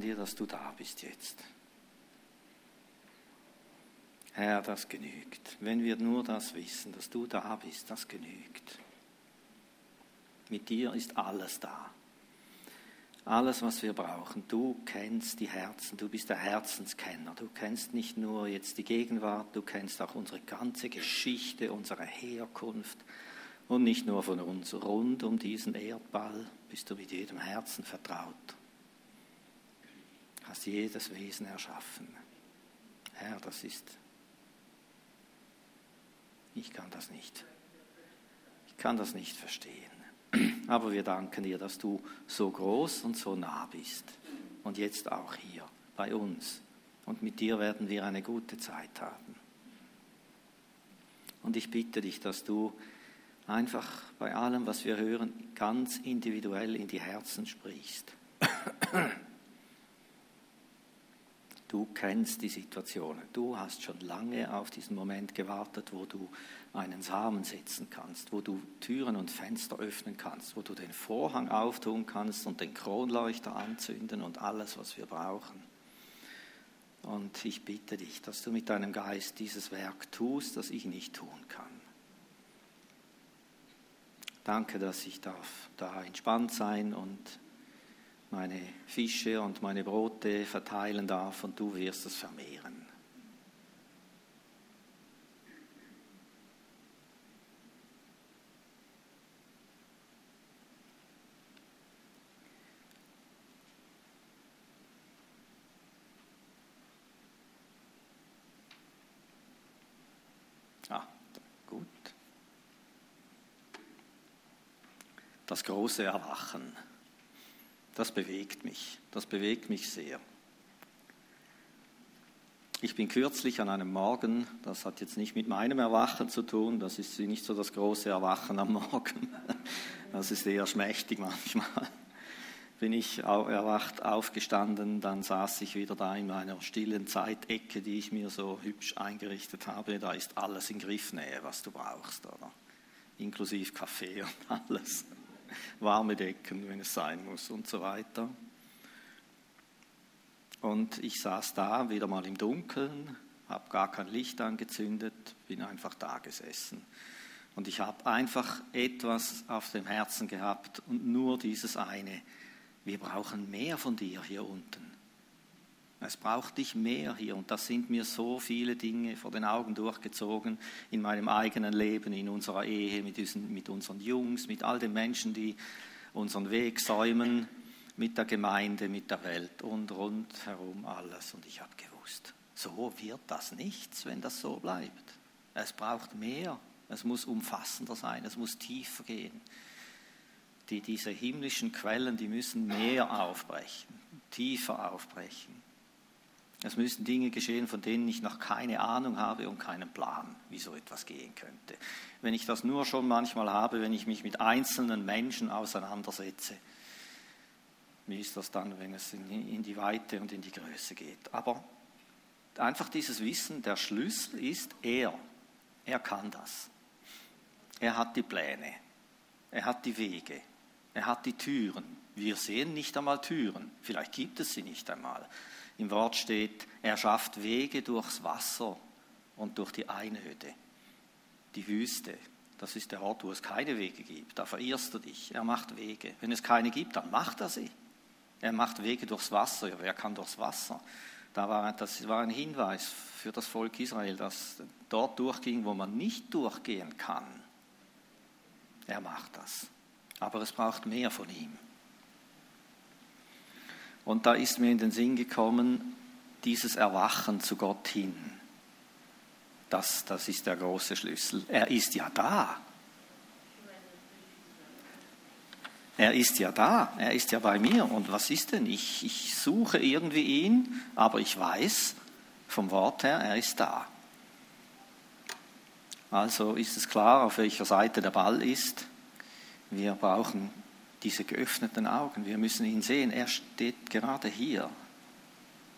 dir, dass du da bist jetzt. Herr, das genügt. Wenn wir nur das wissen, dass du da bist, das genügt. Mit dir ist alles da. Alles, was wir brauchen. Du kennst die Herzen, du bist der Herzenskenner. Du kennst nicht nur jetzt die Gegenwart, du kennst auch unsere ganze Geschichte, unsere Herkunft. Und nicht nur von uns. Rund um diesen Erdball bist du mit jedem Herzen vertraut. Hast jedes Wesen erschaffen. Herr, das ist ich kann das nicht. Ich kann das nicht verstehen. Aber wir danken dir, dass du so groß und so nah bist. Und jetzt auch hier bei uns. Und mit dir werden wir eine gute Zeit haben. Und ich bitte dich, dass du einfach bei allem, was wir hören, ganz individuell in die Herzen sprichst. Du kennst die Situation. Du hast schon lange auf diesen Moment gewartet, wo du einen Samen setzen kannst, wo du Türen und Fenster öffnen kannst, wo du den Vorhang auftun kannst und den Kronleuchter anzünden und alles, was wir brauchen. Und ich bitte dich, dass du mit deinem Geist dieses Werk tust, das ich nicht tun kann. Danke, dass ich darf da entspannt sein und meine Fische und meine Brote verteilen darf und du wirst es vermehren. Ah, gut. Das große Erwachen das bewegt mich. Das bewegt mich sehr. Ich bin kürzlich an einem Morgen, das hat jetzt nicht mit meinem Erwachen zu tun, das ist nicht so das große Erwachen am Morgen, das ist eher schmächtig manchmal. Bin ich erwacht aufgestanden, dann saß ich wieder da in meiner stillen Zeitecke, die ich mir so hübsch eingerichtet habe. Da ist alles in Griffnähe, was du brauchst, oder? Inklusive Kaffee und alles warme Decken, wenn es sein muss und so weiter. Und ich saß da wieder mal im Dunkeln, habe gar kein Licht angezündet, bin einfach da gesessen. Und ich habe einfach etwas auf dem Herzen gehabt und nur dieses eine. Wir brauchen mehr von dir hier unten. Es braucht dich mehr hier und das sind mir so viele Dinge vor den Augen durchgezogen in meinem eigenen Leben, in unserer Ehe, mit, diesen, mit unseren Jungs, mit all den Menschen, die unseren Weg säumen, mit der Gemeinde, mit der Welt und rundherum alles. Und ich habe gewusst, so wird das nichts, wenn das so bleibt. Es braucht mehr, es muss umfassender sein, es muss tiefer gehen. Die, diese himmlischen Quellen, die müssen mehr aufbrechen, tiefer aufbrechen. Es müssen Dinge geschehen, von denen ich noch keine Ahnung habe und keinen Plan, wie so etwas gehen könnte. Wenn ich das nur schon manchmal habe, wenn ich mich mit einzelnen Menschen auseinandersetze, wie ist das dann, wenn es in die Weite und in die Größe geht? Aber einfach dieses Wissen, der Schlüssel ist er. Er kann das. Er hat die Pläne. Er hat die Wege. Er hat die Türen. Wir sehen nicht einmal Türen. Vielleicht gibt es sie nicht einmal. Im Wort steht, er schafft Wege durchs Wasser und durch die Einöde, die Wüste. Das ist der Ort, wo es keine Wege gibt. Da verirrst du dich. Er macht Wege. Wenn es keine gibt, dann macht er sie. Er macht Wege durchs Wasser. Ja, wer kann durchs Wasser? Da war, das war ein Hinweis für das Volk Israel, das dort durchging, wo man nicht durchgehen kann. Er macht das. Aber es braucht mehr von ihm. Und da ist mir in den Sinn gekommen, dieses Erwachen zu Gott hin. Das, das ist der große Schlüssel. Er ist ja da. Er ist ja da, er ist ja bei mir. Und was ist denn? Ich, ich suche irgendwie ihn, aber ich weiß vom Wort her, er ist da. Also ist es klar, auf welcher Seite der Ball ist. Wir brauchen diese geöffneten Augen. Wir müssen ihn sehen. Er steht gerade hier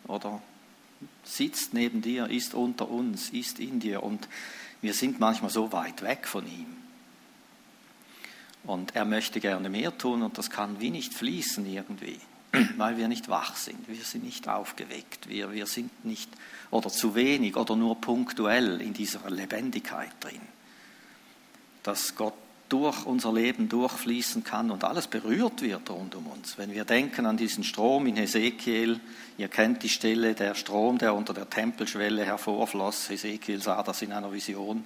oder sitzt neben dir, ist unter uns, ist in dir und wir sind manchmal so weit weg von ihm. Und er möchte gerne mehr tun und das kann wie nicht fließen irgendwie. weil wir nicht wach sind, wir sind nicht aufgeweckt, wir, wir sind nicht oder zu wenig oder nur punktuell in dieser Lebendigkeit drin. Dass Gott durch unser Leben durchfließen kann und alles berührt wird rund um uns. Wenn wir denken an diesen Strom in Hesekiel, ihr kennt die Stelle, der Strom, der unter der Tempelschwelle hervorfloss, Hesekiel sah das in einer Vision,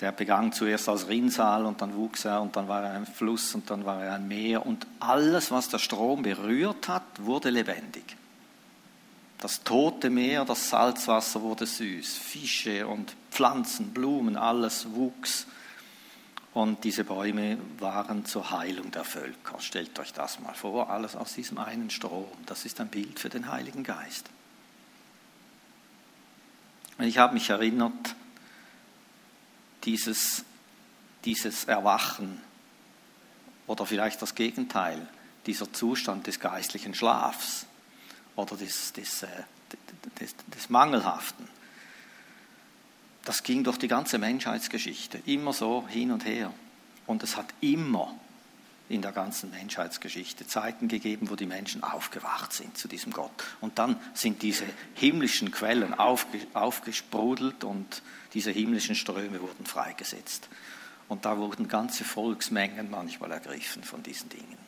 der begann zuerst als Rinnsal und dann wuchs er und dann war er ein Fluss und dann war er ein Meer. Und alles, was der Strom berührt hat, wurde lebendig. Das tote Meer, das Salzwasser wurde süß, Fische und Pflanzen, Blumen, alles wuchs und diese Bäume waren zur Heilung der Völker. Stellt euch das mal vor, alles aus diesem einen Strom. Das ist ein Bild für den Heiligen Geist. Und ich habe mich erinnert, dieses, dieses Erwachen oder vielleicht das Gegenteil, dieser Zustand des geistlichen Schlafs oder des, des, äh, des, des Mangelhaften das ging durch die ganze Menschheitsgeschichte, immer so hin und her. Und es hat immer in der ganzen Menschheitsgeschichte Zeiten gegeben, wo die Menschen aufgewacht sind zu diesem Gott. Und dann sind diese himmlischen Quellen aufgesprudelt und diese himmlischen Ströme wurden freigesetzt. Und da wurden ganze Volksmengen manchmal ergriffen von diesen Dingen.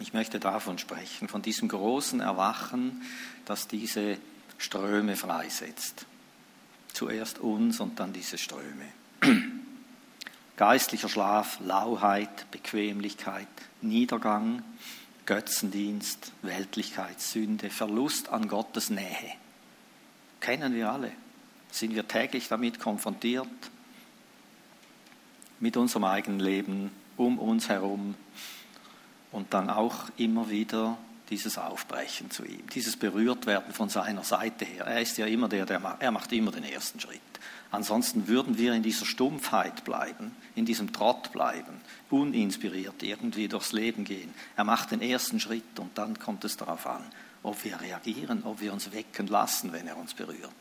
Ich möchte davon sprechen, von diesem großen Erwachen, das diese Ströme freisetzt. Zuerst uns und dann diese Ströme. Geistlicher Schlaf, Lauheit, Bequemlichkeit, Niedergang, Götzendienst, Weltlichkeit, Sünde, Verlust an Gottes Nähe. Kennen wir alle. Sind wir täglich damit konfrontiert? Mit unserem eigenen Leben, um uns herum und dann auch immer wieder dieses Aufbrechen zu ihm, dieses Berührtwerden von seiner Seite her. Er ist ja immer der, der macht, er macht immer den ersten Schritt. Ansonsten würden wir in dieser Stumpfheit bleiben, in diesem Trott bleiben, uninspiriert irgendwie durchs Leben gehen. Er macht den ersten Schritt und dann kommt es darauf an, ob wir reagieren, ob wir uns wecken lassen, wenn er uns berührt.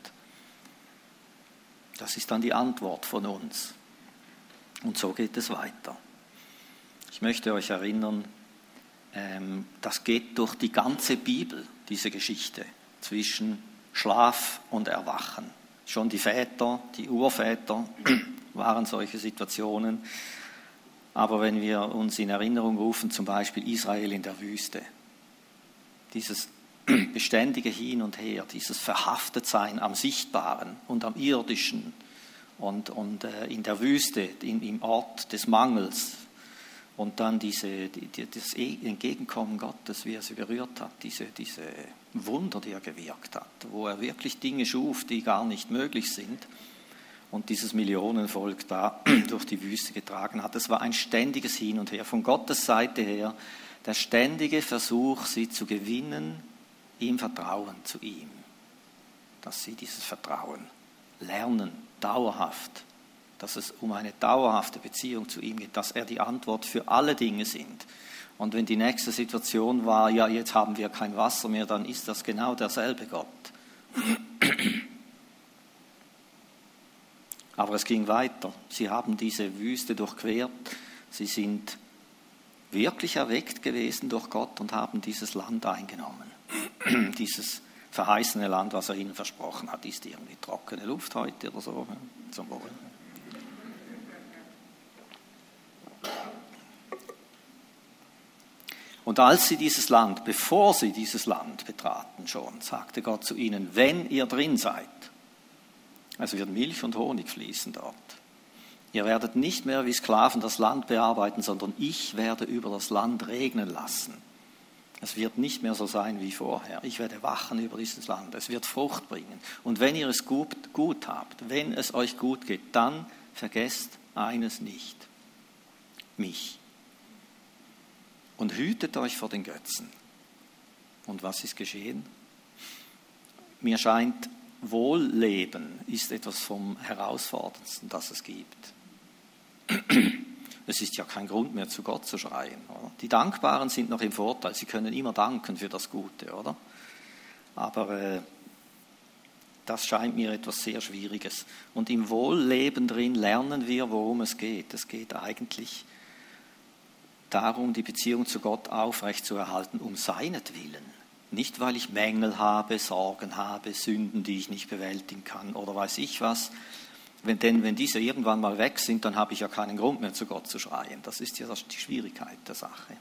Das ist dann die Antwort von uns. Und so geht es weiter. Ich möchte euch erinnern, das geht durch die ganze Bibel, diese Geschichte zwischen Schlaf und Erwachen. Schon die Väter, die Urväter waren solche Situationen. Aber wenn wir uns in Erinnerung rufen, zum Beispiel Israel in der Wüste, dieses beständige Hin und Her, dieses Verhaftetsein am Sichtbaren und am Irdischen und, und äh, in der Wüste, in, im Ort des Mangels, und dann diese, die, das e, Entgegenkommen Gottes, wie er sie berührt hat, diese, diese Wunder, die er gewirkt hat, wo er wirklich Dinge schuf, die gar nicht möglich sind und dieses Millionenvolk da durch die Wüste getragen hat. Es war ein ständiges Hin und Her. Von Gottes Seite her der ständige Versuch, sie zu gewinnen im Vertrauen zu ihm. Dass sie dieses Vertrauen lernen, dauerhaft dass es um eine dauerhafte Beziehung zu ihm geht, dass er die Antwort für alle Dinge sind. Und wenn die nächste Situation war, ja, jetzt haben wir kein Wasser mehr, dann ist das genau derselbe Gott. Aber es ging weiter. Sie haben diese Wüste durchquert. Sie sind wirklich erweckt gewesen durch Gott und haben dieses Land eingenommen. dieses verheißene Land, was er ihnen versprochen hat, ist irgendwie trockene Luft heute oder so. Zum Wohl. Und als sie dieses Land, bevor sie dieses Land betraten schon, sagte Gott zu ihnen, wenn ihr drin seid, also wird Milch und Honig fließen dort. Ihr werdet nicht mehr wie Sklaven das Land bearbeiten, sondern ich werde über das Land regnen lassen. Es wird nicht mehr so sein wie vorher. Ich werde wachen über dieses Land. Es wird Frucht bringen. Und wenn ihr es gut, gut habt, wenn es euch gut geht, dann vergesst eines nicht. Mich und hütet euch vor den Götzen. Und was ist geschehen? Mir scheint, Wohlleben ist etwas vom Herausforderndsten, das es gibt. Es ist ja kein Grund mehr, zu Gott zu schreien. Oder? Die Dankbaren sind noch im Vorteil, sie können immer danken für das Gute, oder? Aber äh, das scheint mir etwas sehr Schwieriges. Und im Wohlleben drin lernen wir, worum es geht. Es geht eigentlich darum, die Beziehung zu Gott aufrechtzuerhalten, um seinetwillen. Nicht, weil ich Mängel habe, Sorgen habe, Sünden, die ich nicht bewältigen kann oder weiß ich was. Wenn, denn wenn diese irgendwann mal weg sind, dann habe ich ja keinen Grund mehr zu Gott zu schreien. Das ist ja die Schwierigkeit der Sache.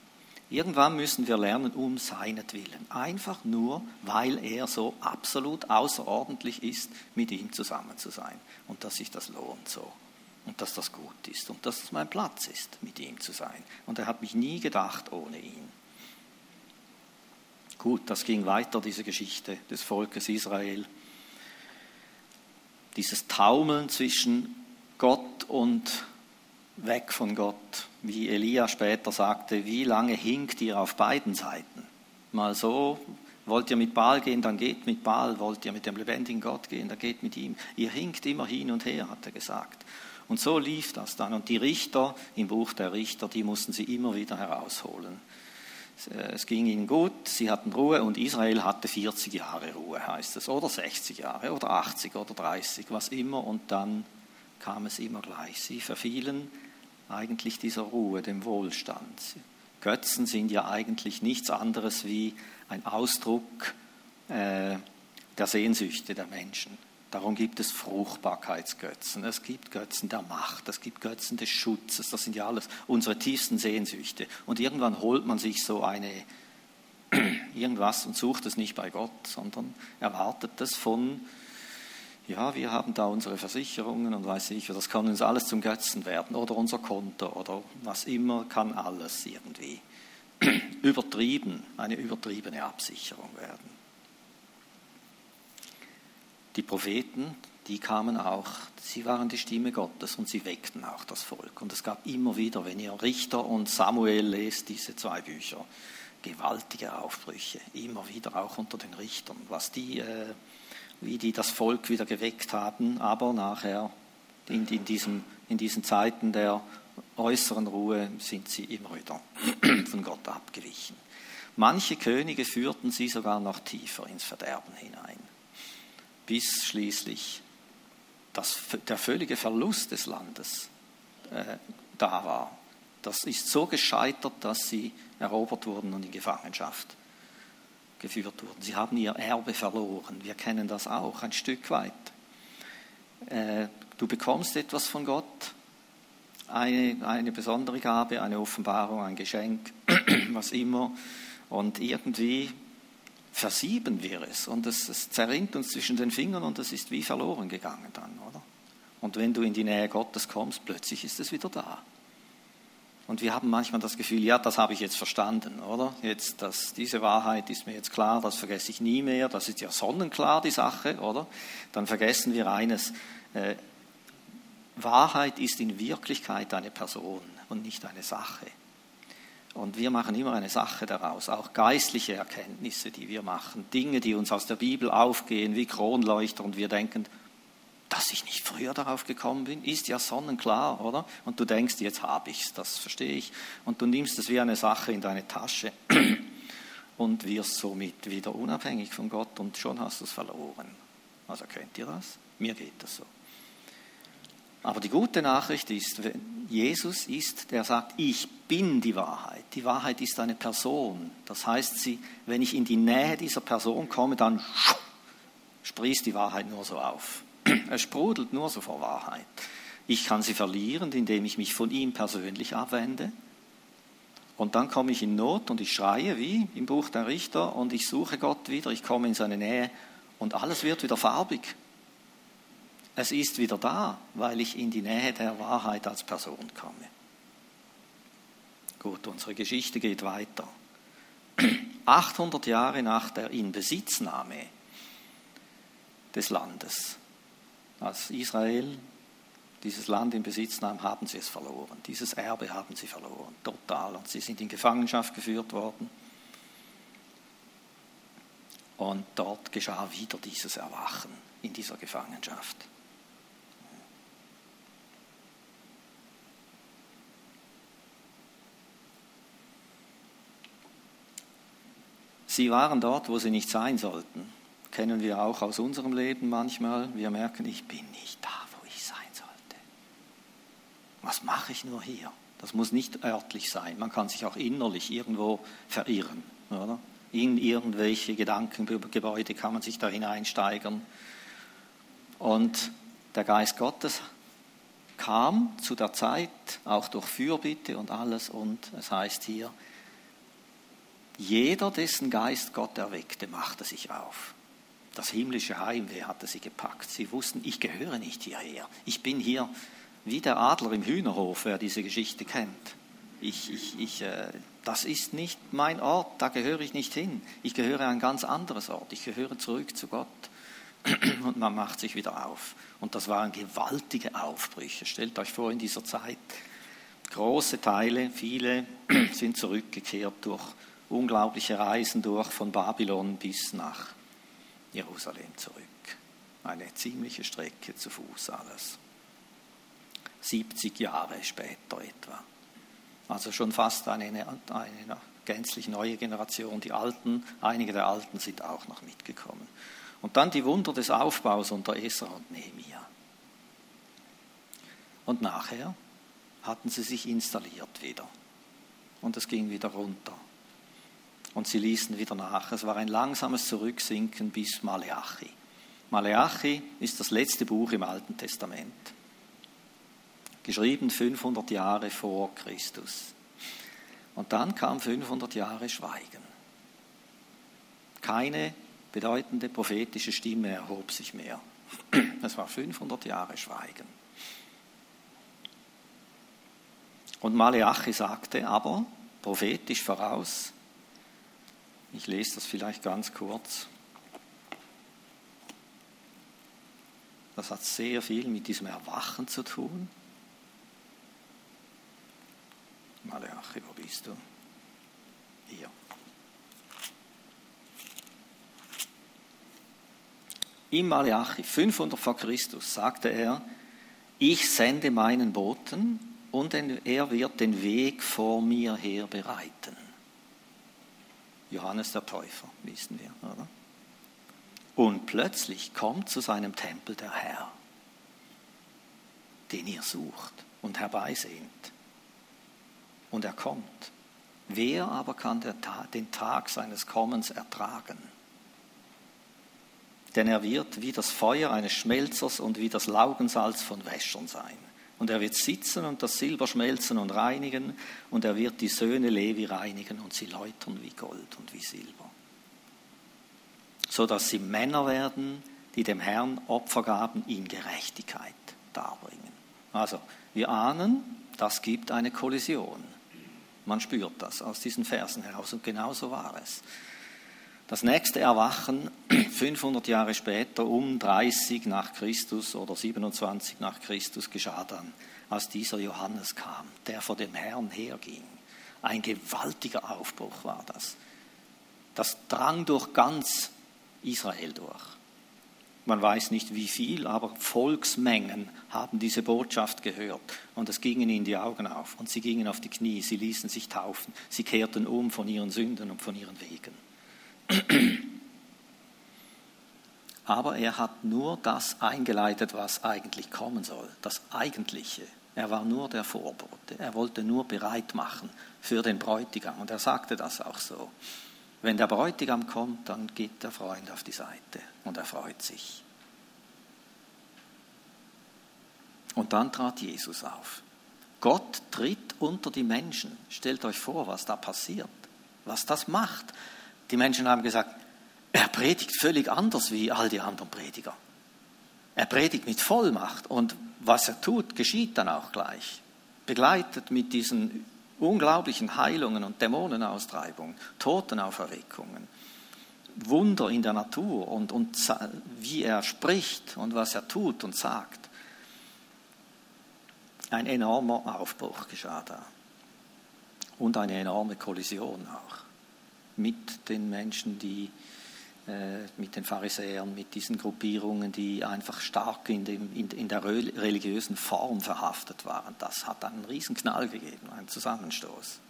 Irgendwann müssen wir lernen, um seinetwillen. Einfach nur, weil er so absolut außerordentlich ist, mit ihm zusammen zu sein. Und dass sich das lohnt so und dass das gut ist und dass es mein Platz ist, mit ihm zu sein. Und er hat mich nie gedacht ohne ihn. Gut, das ging weiter, diese Geschichte des Volkes Israel. Dieses Taumeln zwischen Gott und weg von Gott, wie Elia später sagte, wie lange hinkt ihr auf beiden Seiten? Mal so, wollt ihr mit Baal gehen, dann geht mit Baal, wollt ihr mit dem lebendigen Gott gehen, dann geht mit ihm. Ihr hinkt immer hin und her, hat er gesagt. Und so lief das dann. Und die Richter im Buch der Richter, die mussten sie immer wieder herausholen. Es ging ihnen gut, sie hatten Ruhe und Israel hatte 40 Jahre Ruhe, heißt es, oder 60 Jahre oder 80 oder 30, was immer. Und dann kam es immer gleich. Sie verfielen eigentlich dieser Ruhe, dem Wohlstand. Götzen sind ja eigentlich nichts anderes wie ein Ausdruck äh, der Sehnsüchte der Menschen. Darum gibt es Fruchtbarkeitsgötzen, es gibt Götzen der Macht, es gibt Götzen des Schutzes, das sind ja alles unsere tiefsten Sehnsüchte. Und irgendwann holt man sich so eine irgendwas und sucht es nicht bei Gott, sondern erwartet es von, ja, wir haben da unsere Versicherungen und weiß ich, das kann uns alles zum Götzen werden. Oder unser Konto oder was immer, kann alles irgendwie übertrieben, eine übertriebene Absicherung werden. Die Propheten, die kamen auch, sie waren die Stimme Gottes und sie weckten auch das Volk. Und es gab immer wieder, wenn ihr Richter und Samuel lest, diese zwei Bücher, gewaltige Aufbrüche, immer wieder auch unter den Richtern, was die, äh, wie die das Volk wieder geweckt haben, aber nachher in, in, diesem, in diesen Zeiten der äußeren Ruhe sind sie immer wieder von Gott abgewichen. Manche Könige führten sie sogar noch tiefer ins Verderben hinein bis schließlich das, der völlige Verlust des Landes äh, da war. Das ist so gescheitert, dass sie erobert wurden und in Gefangenschaft geführt wurden. Sie haben ihr Erbe verloren. Wir kennen das auch ein Stück weit. Äh, du bekommst etwas von Gott, eine, eine besondere Gabe, eine Offenbarung, ein Geschenk, was immer. Und irgendwie versieben wir es und es, es zerrinnt uns zwischen den Fingern und es ist wie verloren gegangen dann, oder? Und wenn du in die Nähe Gottes kommst, plötzlich ist es wieder da. Und wir haben manchmal das Gefühl, ja, das habe ich jetzt verstanden, oder? Jetzt, das, diese Wahrheit ist mir jetzt klar, das vergesse ich nie mehr, das ist ja sonnenklar die Sache, oder? Dann vergessen wir eines, äh, Wahrheit ist in Wirklichkeit eine Person und nicht eine Sache. Und wir machen immer eine Sache daraus, auch geistliche Erkenntnisse, die wir machen, Dinge, die uns aus der Bibel aufgehen, wie Kronleuchter, und wir denken, dass ich nicht früher darauf gekommen bin, ist ja sonnenklar, oder? Und du denkst, jetzt habe ich es, das verstehe ich. Und du nimmst es wie eine Sache in deine Tasche und wirst somit wieder unabhängig von Gott und schon hast du es verloren. Also kennt ihr das? Mir geht das so. Aber die gute Nachricht ist, Jesus ist, der sagt, ich bin die Wahrheit. Die Wahrheit ist eine Person. Das heißt, sie, wenn ich in die Nähe dieser Person komme, dann sprießt die Wahrheit nur so auf. Es sprudelt nur so vor Wahrheit. Ich kann sie verlieren, indem ich mich von ihm persönlich abwende. Und dann komme ich in Not und ich schreie wie im Buch der Richter und ich suche Gott wieder, ich komme in seine Nähe und alles wird wieder farbig es ist wieder da, weil ich in die Nähe der Wahrheit als Person komme. Gut, unsere Geschichte geht weiter. 800 Jahre nach der Inbesitznahme des Landes, als Israel dieses Land in Besitz nahm, haben sie es verloren. Dieses Erbe haben sie verloren, total. Und sie sind in Gefangenschaft geführt worden. Und dort geschah wieder dieses Erwachen in dieser Gefangenschaft. Sie waren dort, wo sie nicht sein sollten. Kennen wir auch aus unserem Leben manchmal. Wir merken, ich bin nicht da, wo ich sein sollte. Was mache ich nur hier? Das muss nicht örtlich sein. Man kann sich auch innerlich irgendwo verirren. Oder? In irgendwelche Gedankengebäude kann man sich da hineinsteigern. Und der Geist Gottes kam zu der Zeit, auch durch Fürbitte und alles. Und es heißt hier, jeder, dessen Geist Gott erweckte, machte sich auf. Das himmlische Heimweh hatte sie gepackt. Sie wussten, ich gehöre nicht hierher. Ich bin hier wie der Adler im Hühnerhof, wer diese Geschichte kennt. Ich, ich, ich, äh, das ist nicht mein Ort, da gehöre ich nicht hin. Ich gehöre an ein ganz anderes Ort. Ich gehöre zurück zu Gott. Und man macht sich wieder auf. Und das waren gewaltige Aufbrüche. Stellt euch vor, in dieser Zeit, große Teile, viele sind zurückgekehrt durch unglaubliche Reisen durch von Babylon bis nach Jerusalem zurück. Eine ziemliche Strecke zu Fuß alles. 70 Jahre später etwa. Also schon fast eine, eine gänzlich neue Generation. Die Alten, einige der Alten sind auch noch mitgekommen. Und dann die Wunder des Aufbaus unter Esra und Nehemia. Und nachher hatten sie sich installiert wieder. Und es ging wieder runter. Und sie ließen wieder nach. Es war ein langsames Zurücksinken bis Maleachi. Maleachi ist das letzte Buch im Alten Testament geschrieben 500 Jahre vor Christus. Und dann kam 500 Jahre Schweigen. Keine bedeutende prophetische Stimme erhob sich mehr. Es war 500 Jahre Schweigen. Und Maleachi sagte aber prophetisch voraus, ich lese das vielleicht ganz kurz, das hat sehr viel mit diesem Erwachen zu tun. Maleachi, wo bist du? Hier. Im Maleachi 500 vor Christus sagte er, ich sende meinen Boten und er wird den Weg vor mir her bereiten. Johannes der Täufer, wissen wir, oder? Und plötzlich kommt zu seinem Tempel der Herr, den ihr sucht und herbeisehnt und er kommt. Wer aber kann den Tag seines Kommens ertragen? Denn er wird wie das Feuer eines Schmelzers und wie das Laugensalz von Wäschern sein. Und er wird sitzen und das Silber schmelzen und reinigen, und er wird die Söhne Levi reinigen und sie läutern wie Gold und wie Silber. So dass sie Männer werden, die dem Herrn Opfer gaben in Gerechtigkeit darbringen. Also, wir ahnen, das gibt eine Kollision. Man spürt das aus diesen Versen heraus und genau so war es. Das nächste Erwachen 500 Jahre später, um 30 nach Christus oder 27 nach Christus, geschah dann, als dieser Johannes kam, der vor dem Herrn herging. Ein gewaltiger Aufbruch war das. Das drang durch ganz Israel durch. Man weiß nicht wie viel, aber Volksmengen haben diese Botschaft gehört und es gingen ihnen die Augen auf und sie gingen auf die Knie, sie ließen sich taufen, sie kehrten um von ihren Sünden und von ihren Wegen. Aber er hat nur das eingeleitet, was eigentlich kommen soll, das Eigentliche. Er war nur der Vorbote, er wollte nur bereit machen für den Bräutigam und er sagte das auch so. Wenn der Bräutigam kommt, dann geht der Freund auf die Seite und er freut sich. Und dann trat Jesus auf. Gott tritt unter die Menschen. Stellt euch vor, was da passiert, was das macht. Die Menschen haben gesagt, er predigt völlig anders wie all die anderen Prediger. Er predigt mit Vollmacht und was er tut, geschieht dann auch gleich. Begleitet mit diesen unglaublichen Heilungen und Dämonenaustreibungen, Totenauferweckungen, Wunder in der Natur und, und wie er spricht und was er tut und sagt. Ein enormer Aufbruch geschah da und eine enorme Kollision auch mit den Menschen, die äh, mit den Pharisäern, mit diesen Gruppierungen, die einfach stark in, dem, in, in, der religiösen Form verhaftet waren. Das hat einen riesen Knall gegeben, einen Zusammenstoß.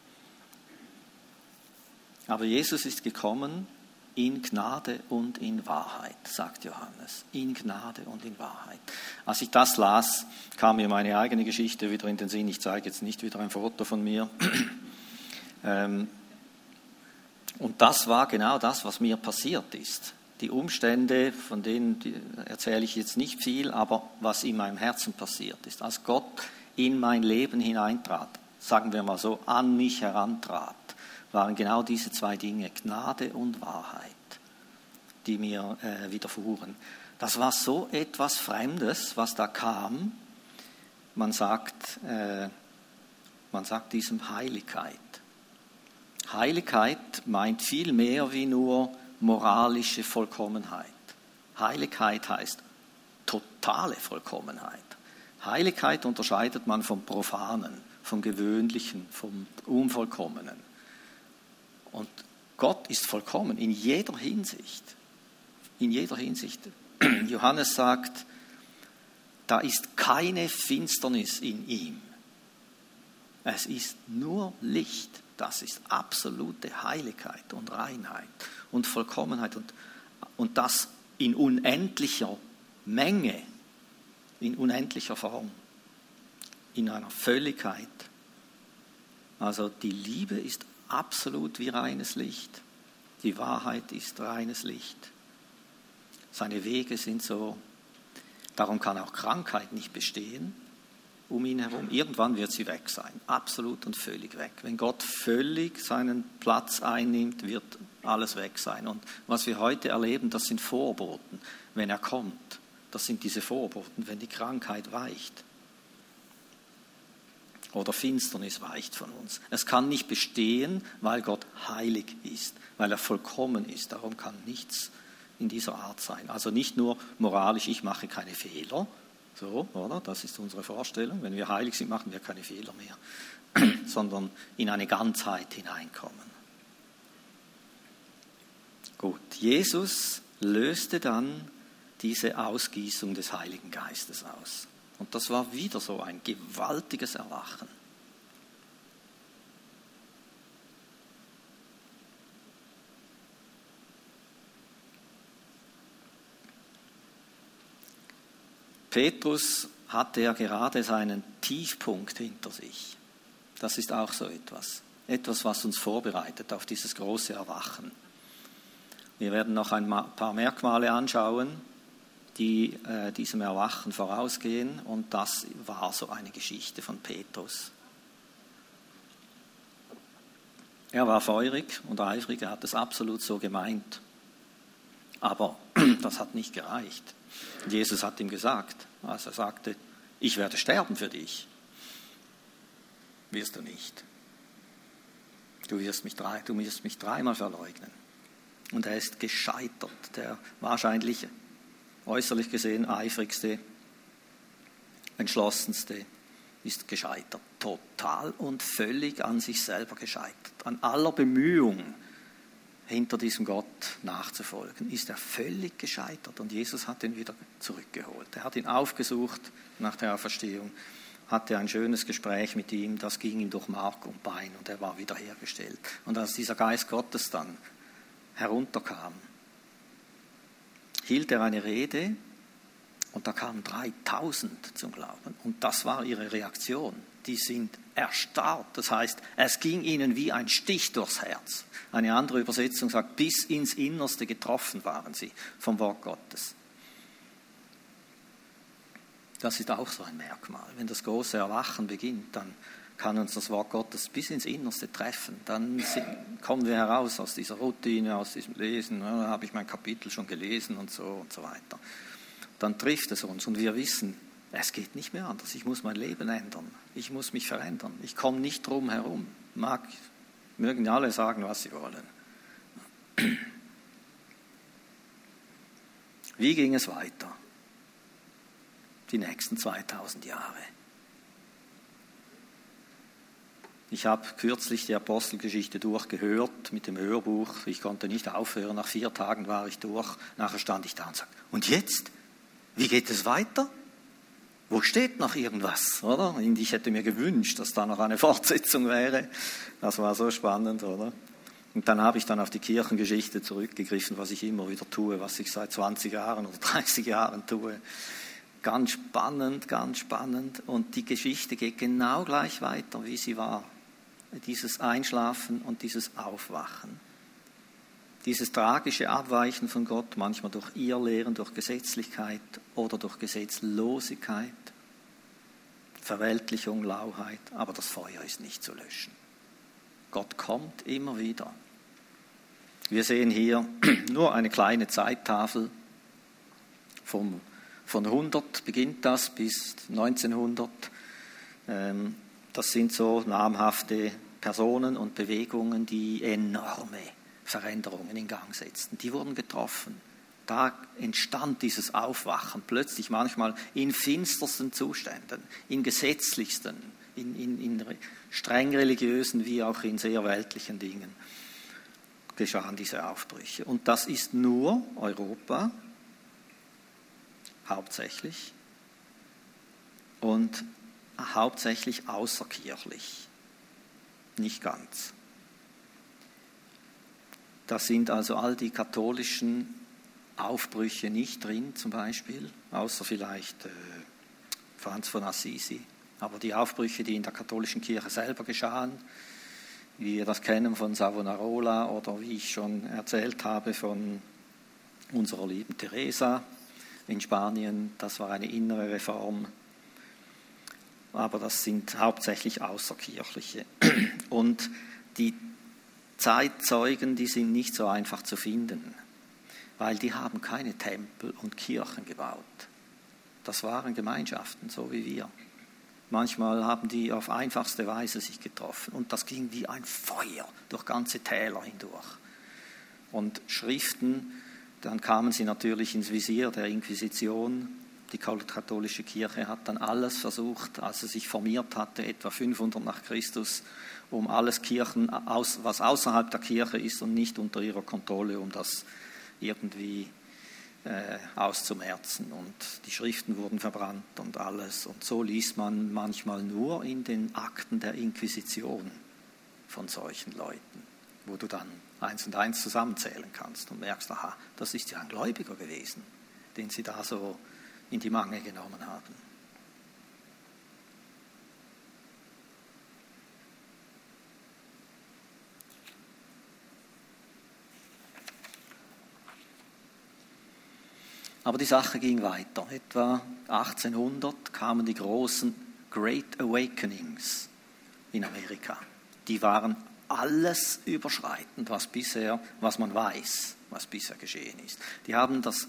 Aber Jesus ist gekommen in Gnade und in Wahrheit, sagt Johannes. In Gnade und in Wahrheit. Als ich das las, kam mir meine eigene Geschichte wieder in den Sinn. Ich zeige jetzt nicht wieder ein Foto von mir. Ähm, und das war genau das, was mir passiert ist. Die Umstände, von denen erzähle ich jetzt nicht viel, aber was in meinem Herzen passiert ist. Als Gott in mein Leben hineintrat, sagen wir mal so, an mich herantrat, waren genau diese zwei Dinge, Gnade und Wahrheit, die mir äh, widerfuhren. Das war so etwas Fremdes, was da kam. Man sagt, äh, man sagt diesem Heiligkeit. Heiligkeit meint viel mehr wie nur moralische Vollkommenheit. Heiligkeit heißt totale Vollkommenheit. Heiligkeit unterscheidet man vom Profanen, vom Gewöhnlichen, vom Unvollkommenen. Und Gott ist vollkommen in jeder Hinsicht. In jeder Hinsicht. Johannes sagt, da ist keine Finsternis in ihm. Es ist nur Licht. Das ist absolute Heiligkeit und Reinheit und Vollkommenheit und, und das in unendlicher Menge in unendlicher Form, in einer Völligkeit. Also die Liebe ist absolut wie reines Licht, die Wahrheit ist reines Licht. Seine Wege sind so, darum kann auch Krankheit nicht bestehen um ihn herum. Irgendwann wird sie weg sein, absolut und völlig weg. Wenn Gott völlig seinen Platz einnimmt, wird alles weg sein. Und was wir heute erleben, das sind Vorboten, wenn er kommt. Das sind diese Vorboten, wenn die Krankheit weicht oder Finsternis weicht von uns. Es kann nicht bestehen, weil Gott heilig ist, weil er vollkommen ist. Darum kann nichts in dieser Art sein. Also nicht nur moralisch, ich mache keine Fehler, so, oder? Das ist unsere Vorstellung. Wenn wir heilig sind, machen wir keine Fehler mehr, sondern in eine Ganzheit hineinkommen. Gut, Jesus löste dann diese Ausgießung des Heiligen Geistes aus. Und das war wieder so ein gewaltiges Erwachen. Petrus hatte ja gerade seinen Tiefpunkt hinter sich. Das ist auch so etwas. Etwas, was uns vorbereitet auf dieses große Erwachen. Wir werden noch ein paar Merkmale anschauen, die äh, diesem Erwachen vorausgehen. Und das war so eine Geschichte von Petrus. Er war feurig und eifrig, er hat es absolut so gemeint. Aber das hat nicht gereicht. Jesus hat ihm gesagt, als er sagte, ich werde sterben für dich, wirst du nicht. Du wirst mich, drei, du wirst mich dreimal verleugnen. Und er ist gescheitert, der wahrscheinlich äußerlich gesehen eifrigste, entschlossenste, ist gescheitert. Total und völlig an sich selber gescheitert. An aller Bemühung, hinter diesem Gott nachzufolgen, ist er völlig gescheitert. Und Jesus hat ihn wieder zurückgeholt. Er hat ihn aufgesucht nach der Auferstehung, hatte ein schönes Gespräch mit ihm, das ging ihm durch Mark und Bein und er war wiederhergestellt. Und als dieser Geist Gottes dann herunterkam, hielt er eine Rede und da kamen 3000 zum Glauben. Und das war ihre Reaktion. Die sind erstarrt. Das heißt, es ging ihnen wie ein Stich durchs Herz. Eine andere Übersetzung sagt, bis ins Innerste getroffen waren sie vom Wort Gottes. Das ist auch so ein Merkmal. Wenn das große Erwachen beginnt, dann kann uns das Wort Gottes bis ins Innerste treffen. Dann kommen wir heraus aus dieser Routine, aus diesem Lesen. Da habe ich mein Kapitel schon gelesen und so und so weiter. Dann trifft es uns und wir wissen, es geht nicht mehr anders. Ich muss mein Leben ändern. Ich muss mich verändern. Ich komme nicht drum herum. Mag, mögen alle sagen, was sie wollen. Wie ging es weiter? Die nächsten 2000 Jahre. Ich habe kürzlich die Apostelgeschichte durchgehört mit dem Hörbuch. Ich konnte nicht aufhören. Nach vier Tagen war ich durch. Nachher stand ich da und sagte, und jetzt? Wie geht es weiter? Wo steht noch irgendwas, oder? Ich hätte mir gewünscht, dass da noch eine Fortsetzung wäre. Das war so spannend, oder? Und dann habe ich dann auf die Kirchengeschichte zurückgegriffen, was ich immer wieder tue, was ich seit 20 Jahren oder 30 Jahren tue. Ganz spannend, ganz spannend. Und die Geschichte geht genau gleich weiter, wie sie war. Dieses Einschlafen und dieses Aufwachen. Dieses tragische Abweichen von Gott, manchmal durch Irrlehren, durch Gesetzlichkeit oder durch Gesetzlosigkeit, Verweltlichung, Lauheit, aber das Feuer ist nicht zu löschen. Gott kommt immer wieder. Wir sehen hier nur eine kleine Zeittafel. Vom, von 100 beginnt das bis 1900. Ähm, das sind so namhafte Personen und Bewegungen, die enorme Veränderungen in Gang setzten. Die wurden getroffen. Da entstand dieses Aufwachen plötzlich manchmal in finstersten Zuständen, in gesetzlichsten, in, in, in streng religiösen wie auch in sehr weltlichen Dingen geschahen diese Aufbrüche. Und das ist nur Europa, hauptsächlich, und hauptsächlich außerkirchlich, nicht ganz. Da sind also all die katholischen Aufbrüche nicht drin, zum Beispiel, außer vielleicht äh, Franz von Assisi. Aber die Aufbrüche, die in der katholischen Kirche selber geschahen, wie wir das kennen von Savonarola oder wie ich schon erzählt habe von unserer lieben Teresa in Spanien, das war eine innere Reform. Aber das sind hauptsächlich außerkirchliche. Und die Zeitzeugen, die sind nicht so einfach zu finden, weil die haben keine Tempel und Kirchen gebaut. Das waren Gemeinschaften, so wie wir. Manchmal haben die auf einfachste Weise sich getroffen und das ging wie ein Feuer durch ganze Täler hindurch. Und Schriften, dann kamen sie natürlich ins Visier der Inquisition. Die katholische Kirche hat dann alles versucht, als sie sich formiert hatte, etwa 500 nach Christus, um alles Kirchen, was außerhalb der Kirche ist und nicht unter ihrer Kontrolle, um das irgendwie äh, auszumerzen. Und die Schriften wurden verbrannt und alles. Und so liest man manchmal nur in den Akten der Inquisition von solchen Leuten, wo du dann eins und eins zusammenzählen kannst und merkst, aha, das ist ja ein Gläubiger gewesen, den sie da so in die Mangel genommen haben. Aber die Sache ging weiter. Etwa 1800 kamen die großen Great Awakenings in Amerika. Die waren alles überschreitend, was bisher, was man weiß, was bisher geschehen ist. Die haben das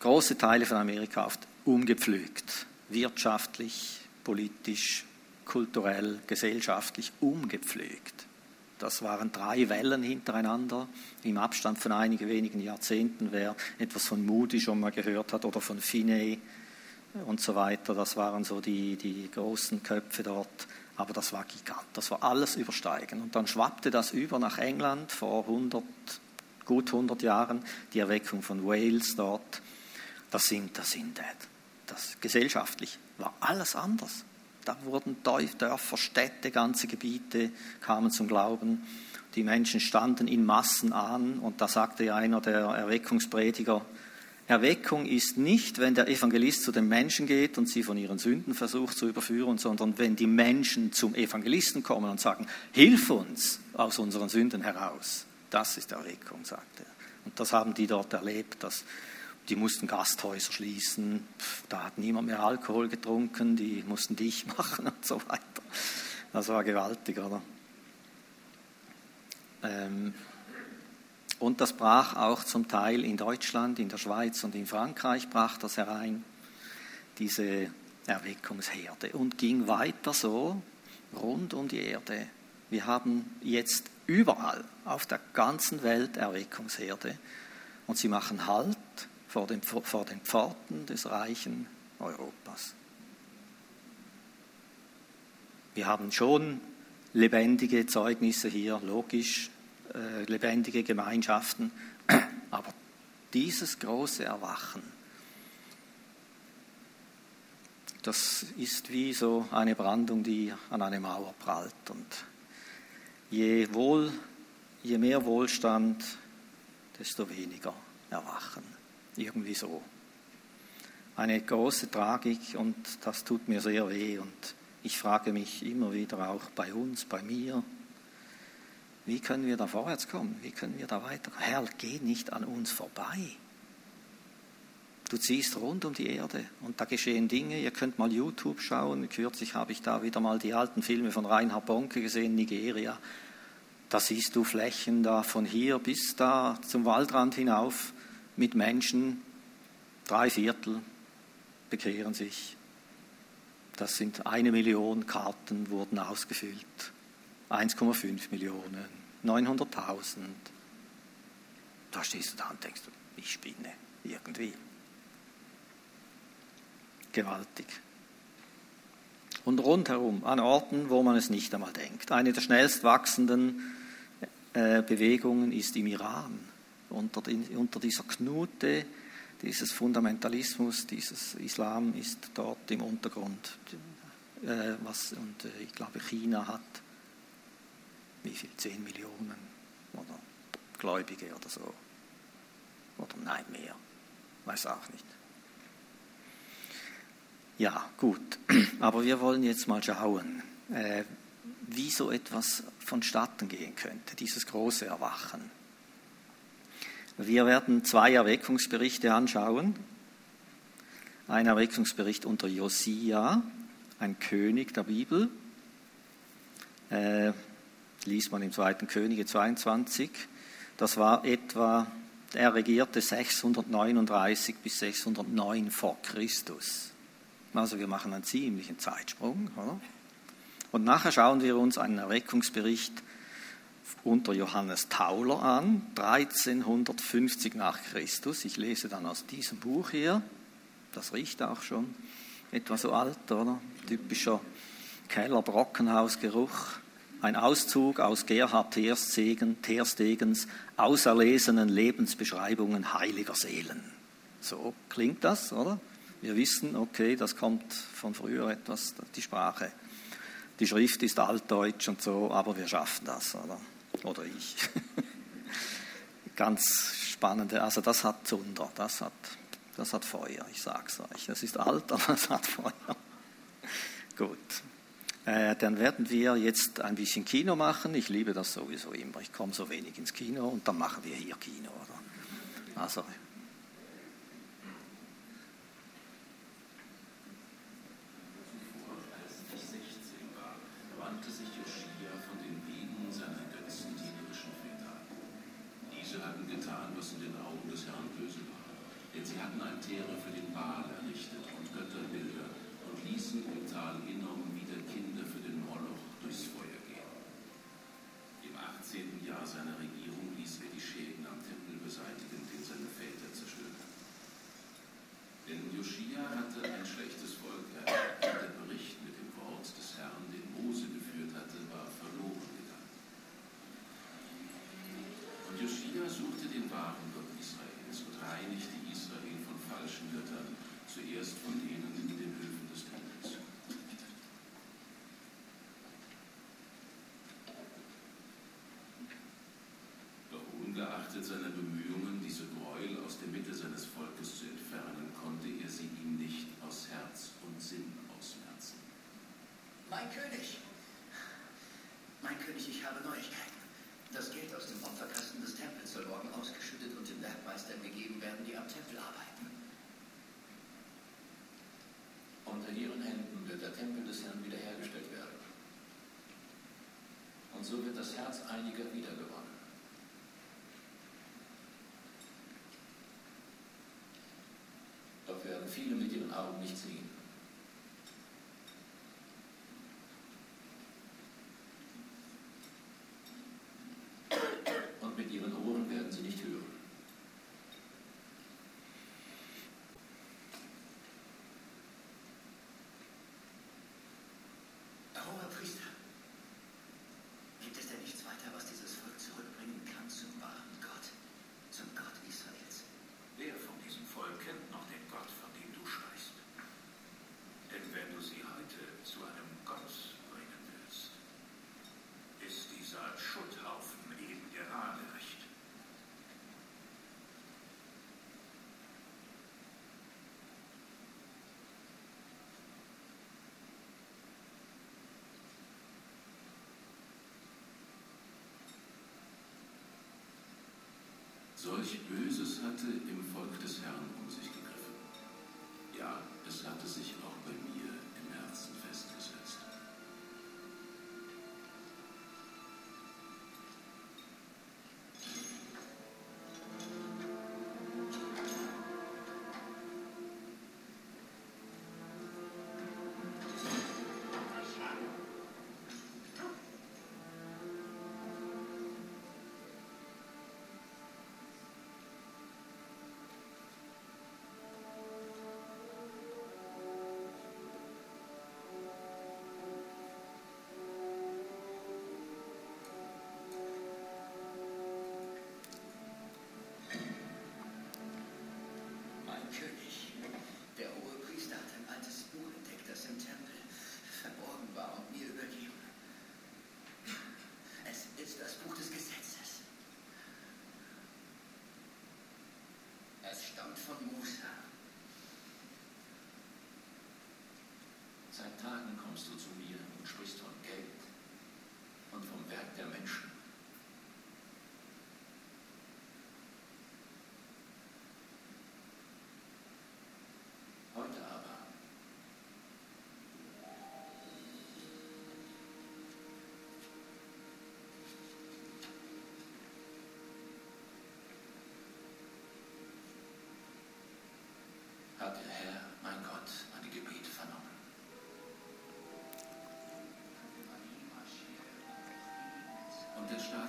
große Teile von Amerika oft umgepflügt, wirtschaftlich, politisch, kulturell, gesellschaftlich umgepflügt. Das waren drei Wellen hintereinander im Abstand von einigen wenigen Jahrzehnten. Wer etwas von Moody schon mal gehört hat oder von Finney und so weiter, das waren so die, die großen Köpfe dort. Aber das war gigant, das war alles übersteigen. Und dann schwappte das über nach England vor 100, gut 100 Jahren, die Erweckung von Wales dort. Das sind, das sind, das gesellschaftlich war alles anders. Da wurden Dörfer, Städte, ganze Gebiete kamen zum Glauben. Die Menschen standen in Massen an und da sagte einer der Erweckungsprediger, Erweckung ist nicht, wenn der Evangelist zu den Menschen geht und sie von ihren Sünden versucht zu überführen, sondern wenn die Menschen zum Evangelisten kommen und sagen, hilf uns aus unseren Sünden heraus. Das ist Erweckung, sagte er. Und das haben die dort erlebt, dass die mussten Gasthäuser schließen, da hat niemand mehr Alkohol getrunken, die mussten dicht machen und so weiter. Das war gewaltig, oder? Ähm, und das brach auch zum Teil in Deutschland, in der Schweiz und in Frankreich brach das herein, diese Erweckungsherde, und ging weiter so rund um die Erde. Wir haben jetzt überall auf der ganzen Welt Erweckungsherde und sie machen Halt vor den, vor den Pforten des reichen Europas. Wir haben schon lebendige Zeugnisse hier, logisch, äh, lebendige Gemeinschaften, aber dieses große Erwachen, das ist wie so eine Brandung, die an eine Mauer prallt. Und je wohl je mehr Wohlstand, desto weniger Erwachen. Irgendwie so. Eine große Tragik und das tut mir sehr weh und ich frage mich immer wieder auch bei uns, bei mir, wie können wir da vorwärts kommen? Wie können wir da weiter? Herr, geh nicht an uns vorbei. Du ziehst rund um die Erde und da geschehen Dinge. Ihr könnt mal YouTube schauen. Kürzlich habe ich da wieder mal die alten Filme von Reinhard Bonke gesehen, Nigeria. Da siehst du Flächen da von hier bis da zum Waldrand hinauf mit Menschen. Drei Viertel bekehren sich. Das sind eine Million Karten wurden ausgefüllt. 1,5 Millionen, 900.000. Da stehst du da und denkst, ich spinne irgendwie. Gewaltig. Und rundherum, an Orten, wo man es nicht einmal denkt. Eine der schnellst wachsenden äh, Bewegungen ist im Iran. Unter, den, unter dieser Knute dieses Fundamentalismus, dieses Islam ist dort im Untergrund. Äh, was, und äh, ich glaube, China hat wie viel? 10 Millionen oder Gläubige oder so. Oder nein, mehr. Weiß auch nicht. Ja, gut. Aber wir wollen jetzt mal schauen, äh, wie so etwas vonstatten gehen könnte, dieses große Erwachen. Wir werden zwei Erweckungsberichte anschauen. Ein Erweckungsbericht unter Josia, ein König der Bibel. Äh, liest man im 2. Könige 22. Das war etwa, er regierte 639 bis 609 vor Christus. Also wir machen einen ziemlichen Zeitsprung. Oder? Und nachher schauen wir uns einen Erweckungsbericht unter Johannes Tauler an, 1350 nach Christus. Ich lese dann aus diesem Buch hier. Das riecht auch schon etwa so alt, oder? Typischer Keller-Brockenhausgeruch. Ein Auszug aus Gerhard Terstegens auserlesenen Lebensbeschreibungen heiliger Seelen. So klingt das, oder? Wir wissen, okay, das kommt von früher etwas, die Sprache. Die Schrift ist altdeutsch und so, aber wir schaffen das, oder? Oder ich. Ganz spannende, also das hat Zunder, das hat, das hat Feuer, ich sag's euch. Das ist alt, aber es hat Feuer. Gut. Äh, dann werden wir jetzt ein bisschen Kino machen. Ich liebe das sowieso immer. Ich komme so wenig ins Kino und dann machen wir hier Kino. Oder? Also Ungeachtet seiner Bemühungen, diese Gräuel aus der Mitte seines Volkes zu entfernen, konnte er sie ihm nicht aus Herz und Sinn ausmerzen. Mein König! Mein König, ich habe Neuigkeiten. Das Geld aus dem Opferkasten des Tempels soll morgen ausgeschüttet und den Werkmeistern gegeben werden, die am Tempel arbeiten. Unter ihren Händen wird der Tempel des Herrn wiederhergestellt werden. Und so wird das Herz einiger wiedergewonnen. werden viele mit ihren Augen nicht sehen. Und mit ihren Ohren werden sie nicht hören. Hoher Priester, gibt es denn nichts weiter, was dieses Volk zurückbringen kann zum wahren Gott, zum Gott Israels? Wer von diesem Volk kennt noch den Gott, von dem du sprichst? Solch Böses hatte im Volk des Herrn um sich kommst du zu mir und sprichst von Geld und vom Werk der Menschen. Heute aber hat der Herr,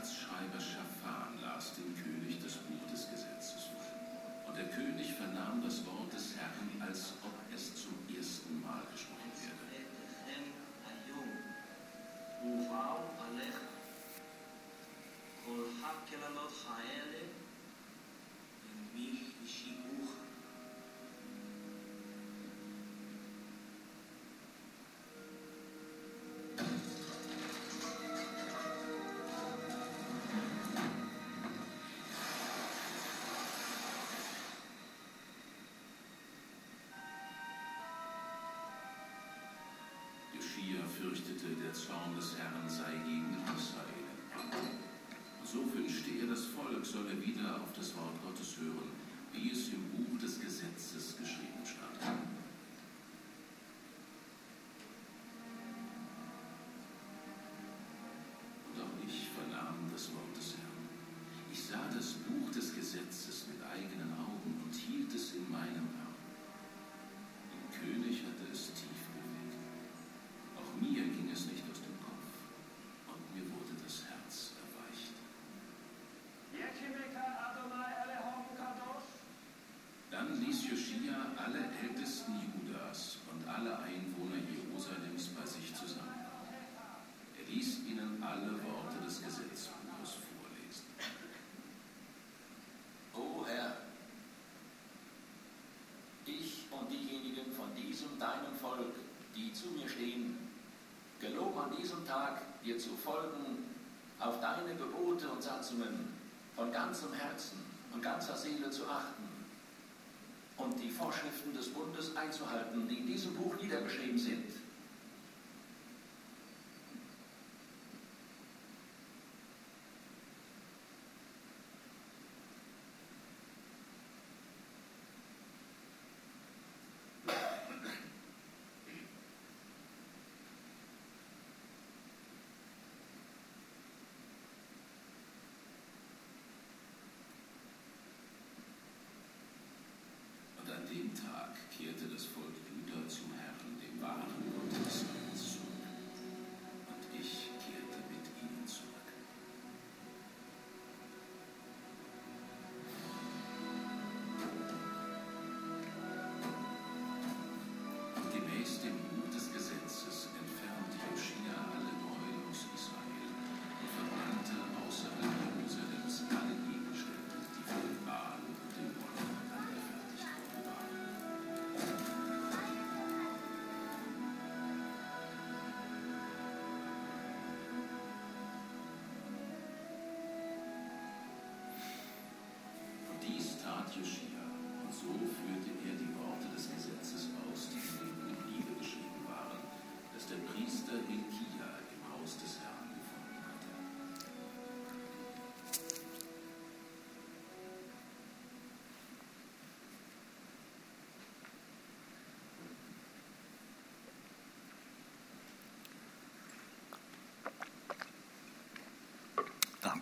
Und der Staatsschreiber Schafan las dem König das Buch des Gesetzes. Und der König vernahm das Wort fürchtete, der Zorn des Herrn sei gegen Israel. So wünschte er, das Volk solle wieder auf das Wort Gottes hören, wie es im Buch des Gesetzes geschrieben stand. Dir zu folgen, auf deine Gebote und Satzungen von ganzem Herzen und ganzer Seele zu achten und die Vorschriften des Bundes einzuhalten, die in diesem Buch niedergeschrieben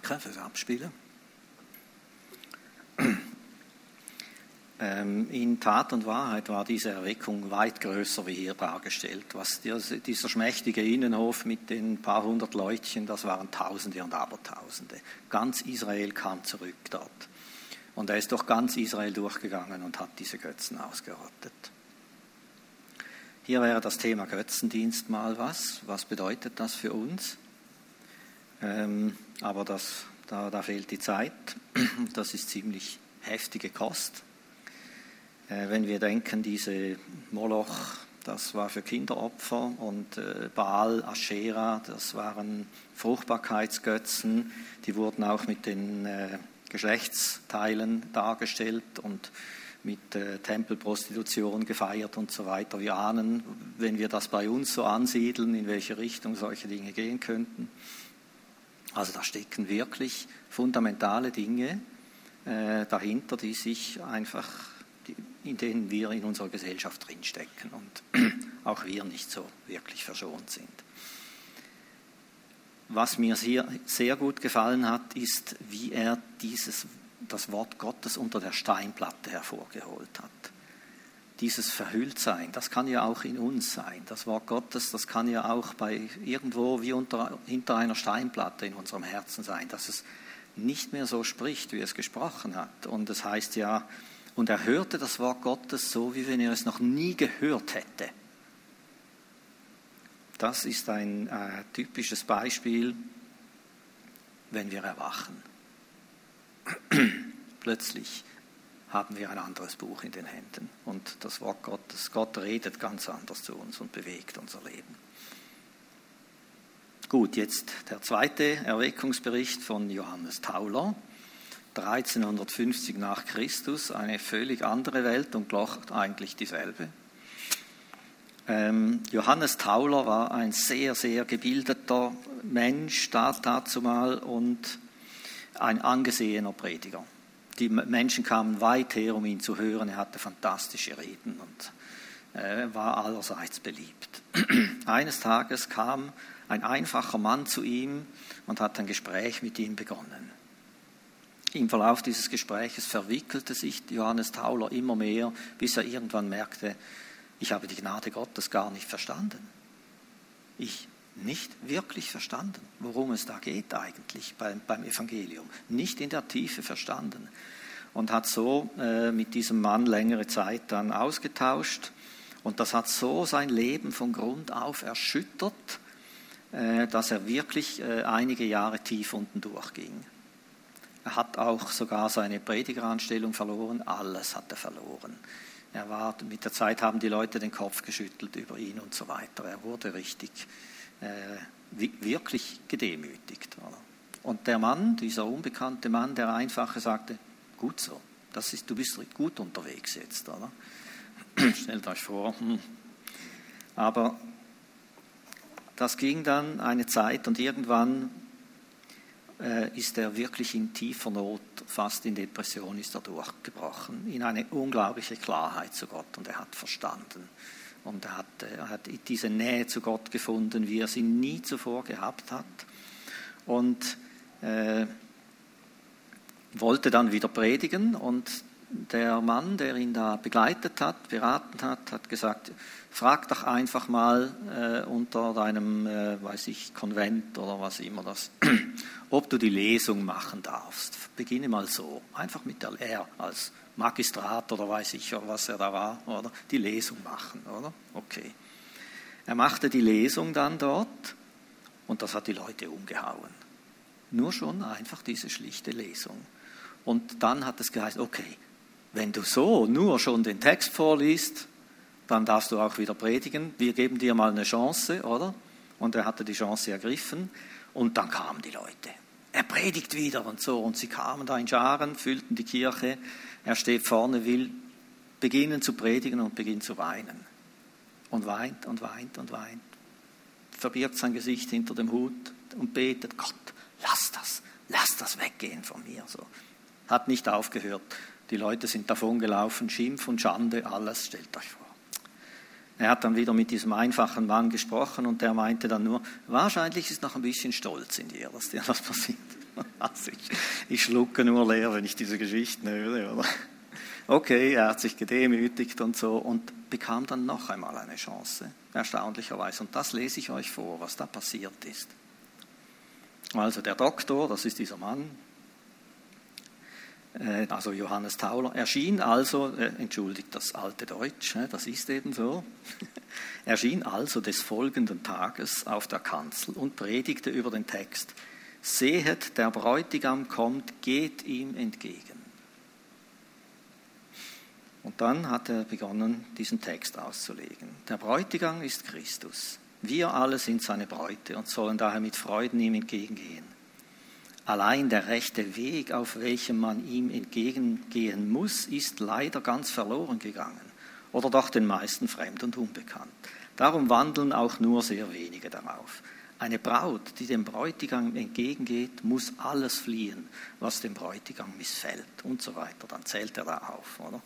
Fürs Abspielen. Ähm, in Tat und Wahrheit war diese Erweckung weit größer wie hier dargestellt. Was dieser schmächtige Innenhof mit den paar hundert Leutchen, das waren Tausende und Abertausende. Ganz Israel kam zurück dort. Und er ist durch ganz Israel durchgegangen und hat diese Götzen ausgerottet. Hier wäre das Thema Götzendienst mal was. Was bedeutet das für uns? Ähm, aber das, da, da fehlt die Zeit. Das ist ziemlich heftige Kost. Äh, wenn wir denken, diese Moloch, das war für Kinderopfer und äh, Baal, Aschera, das waren Fruchtbarkeitsgötzen, die wurden auch mit den äh, Geschlechtsteilen dargestellt und mit Tempelprostitution gefeiert und so weiter. Wir ahnen, wenn wir das bei uns so ansiedeln, in welche Richtung solche Dinge gehen könnten. Also da stecken wirklich fundamentale Dinge dahinter, die sich einfach in denen wir in unserer Gesellschaft drinstecken und auch wir nicht so wirklich verschont sind. Was mir sehr, sehr gut gefallen hat, ist, wie er dieses, das Wort Gottes unter der Steinplatte hervorgeholt hat. Dieses Verhülltsein, das kann ja auch in uns sein. Das Wort Gottes, das kann ja auch bei irgendwo wie unter, hinter einer Steinplatte in unserem Herzen sein, dass es nicht mehr so spricht, wie es gesprochen hat. Und es heißt ja, und er hörte das Wort Gottes so, wie wenn er es noch nie gehört hätte. Das ist ein äh, typisches Beispiel, wenn wir erwachen. Plötzlich haben wir ein anderes Buch in den Händen und das Wort Gottes, Gott redet ganz anders zu uns und bewegt unser Leben. Gut, jetzt der zweite Erweckungsbericht von Johannes Tauler. 1350 nach Christus, eine völlig andere Welt und doch eigentlich dieselbe. Ähm, Johannes Tauler war ein sehr, sehr gebildeter Mensch da, dazu und ein angesehener Prediger. Die Menschen kamen weit her, um ihn zu hören. Er hatte fantastische Reden und äh, war allerseits beliebt. Eines Tages kam ein einfacher Mann zu ihm und hat ein Gespräch mit ihm begonnen. Im Verlauf dieses Gespräches verwickelte sich Johannes Tauler immer mehr, bis er irgendwann merkte, ich habe die Gnade Gottes gar nicht verstanden. Ich nicht wirklich verstanden, worum es da geht eigentlich beim, beim Evangelium. Nicht in der Tiefe verstanden. Und hat so äh, mit diesem Mann längere Zeit dann ausgetauscht. Und das hat so sein Leben von Grund auf erschüttert, äh, dass er wirklich äh, einige Jahre tief unten durchging. Er hat auch sogar seine Predigeranstellung verloren, alles hat er verloren. Er war, mit der Zeit haben die Leute den Kopf geschüttelt über ihn und so weiter. Er wurde richtig, wirklich gedemütigt. Und der Mann, dieser unbekannte Mann, der Einfache, sagte, gut so, das ist, du bist gut unterwegs jetzt. Oder? Stellt euch vor. Aber das ging dann eine Zeit und irgendwann äh, ist er wirklich in tiefer Not, fast in Depression ist er durchgebrochen, in eine unglaubliche Klarheit zu Gott und er hat verstanden. Und er hat, er hat diese Nähe zu Gott gefunden, wie er sie nie zuvor gehabt hat. Und äh, wollte dann wieder predigen und der Mann, der ihn da begleitet hat, beraten hat, hat gesagt, frag doch einfach mal äh, unter deinem, äh, weiß ich, Konvent oder was immer das, ob du die Lesung machen darfst. Beginne mal so, einfach mit der Lehre als Magistrat oder weiß ich, was er da war, oder die Lesung machen, oder? Okay. Er machte die Lesung dann dort und das hat die Leute umgehauen. Nur schon einfach diese schlichte Lesung. Und dann hat es geheißen, okay, wenn du so nur schon den Text vorliest, dann darfst du auch wieder predigen. Wir geben dir mal eine Chance, oder? Und er hatte die Chance ergriffen und dann kamen die Leute. Er predigt wieder und so und sie kamen da in Scharen, füllten die Kirche. Er steht vorne, will beginnen zu predigen und beginnt zu weinen. Und weint und weint und weint. Verbirgt sein Gesicht hinter dem Hut und betet, Gott, lass das, lass das weggehen von mir. So. Hat nicht aufgehört. Die Leute sind davon gelaufen, Schimpf und Schande, alles, stellt euch vor. Er hat dann wieder mit diesem einfachen Mann gesprochen und der meinte dann nur, wahrscheinlich ist noch ein bisschen Stolz in dir, dass dir das passiert. Also ich, ich schlucke nur leer, wenn ich diese Geschichten höre. Oder? Okay, er hat sich gedemütigt und so und bekam dann noch einmal eine Chance, erstaunlicherweise. Und das lese ich euch vor, was da passiert ist. Also der Doktor, das ist dieser Mann, also Johannes Tauler, erschien also, äh, entschuldigt das alte Deutsch, das ist eben so, erschien also des folgenden Tages auf der Kanzel und predigte über den Text, sehet, der Bräutigam kommt, geht ihm entgegen. Und dann hat er begonnen, diesen Text auszulegen. Der Bräutigam ist Christus. Wir alle sind seine Bräute und sollen daher mit Freuden ihm entgegengehen. Allein der rechte Weg, auf welchem man ihm entgegengehen muss, ist leider ganz verloren gegangen oder doch den meisten fremd und unbekannt. Darum wandeln auch nur sehr wenige darauf. Eine Braut, die dem Bräutigam entgegengeht, muss alles fliehen, was dem Bräutigam missfällt und so weiter. Dann zählt er da auf, oder?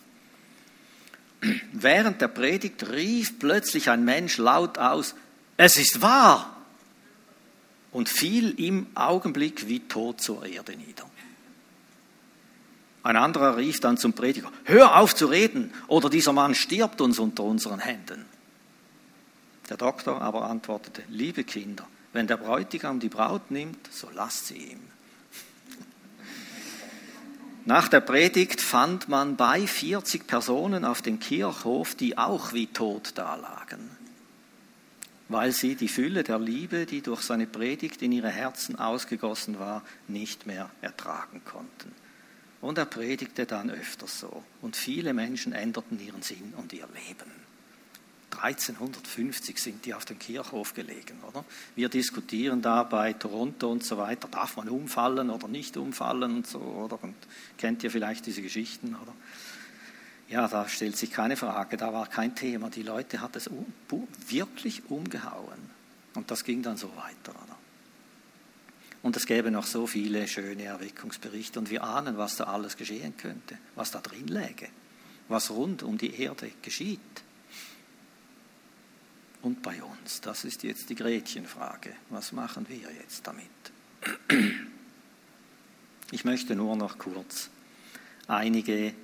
Während der Predigt rief plötzlich ein Mensch laut aus, es ist wahr! Und fiel im Augenblick wie tot zur Erde nieder. Ein anderer rief dann zum Prediger, hör auf zu reden, oder dieser Mann stirbt uns unter unseren Händen. Der Doktor aber antwortete, liebe Kinder, wenn der Bräutigam die Braut nimmt, so lasst sie ihm. Nach der Predigt fand man bei 40 Personen auf dem Kirchhof, die auch wie tot dalagen weil sie die Fülle der Liebe, die durch seine Predigt in ihre Herzen ausgegossen war, nicht mehr ertragen konnten. Und er predigte dann öfters so. Und viele Menschen änderten ihren Sinn und ihr Leben. 1350 sind die auf dem Kirchhof gelegen, oder? Wir diskutieren da bei Toronto und so weiter, darf man umfallen oder nicht umfallen und so, oder? Und kennt ihr vielleicht diese Geschichten, oder? Ja, da stellt sich keine Frage, da war kein Thema. Die Leute hat es um, wirklich umgehauen. Und das ging dann so weiter. Oder? Und es gäbe noch so viele schöne Erweckungsberichte und wir ahnen, was da alles geschehen könnte, was da drin läge, was rund um die Erde geschieht. Und bei uns, das ist jetzt die Gretchenfrage. Was machen wir jetzt damit? Ich möchte nur noch kurz einige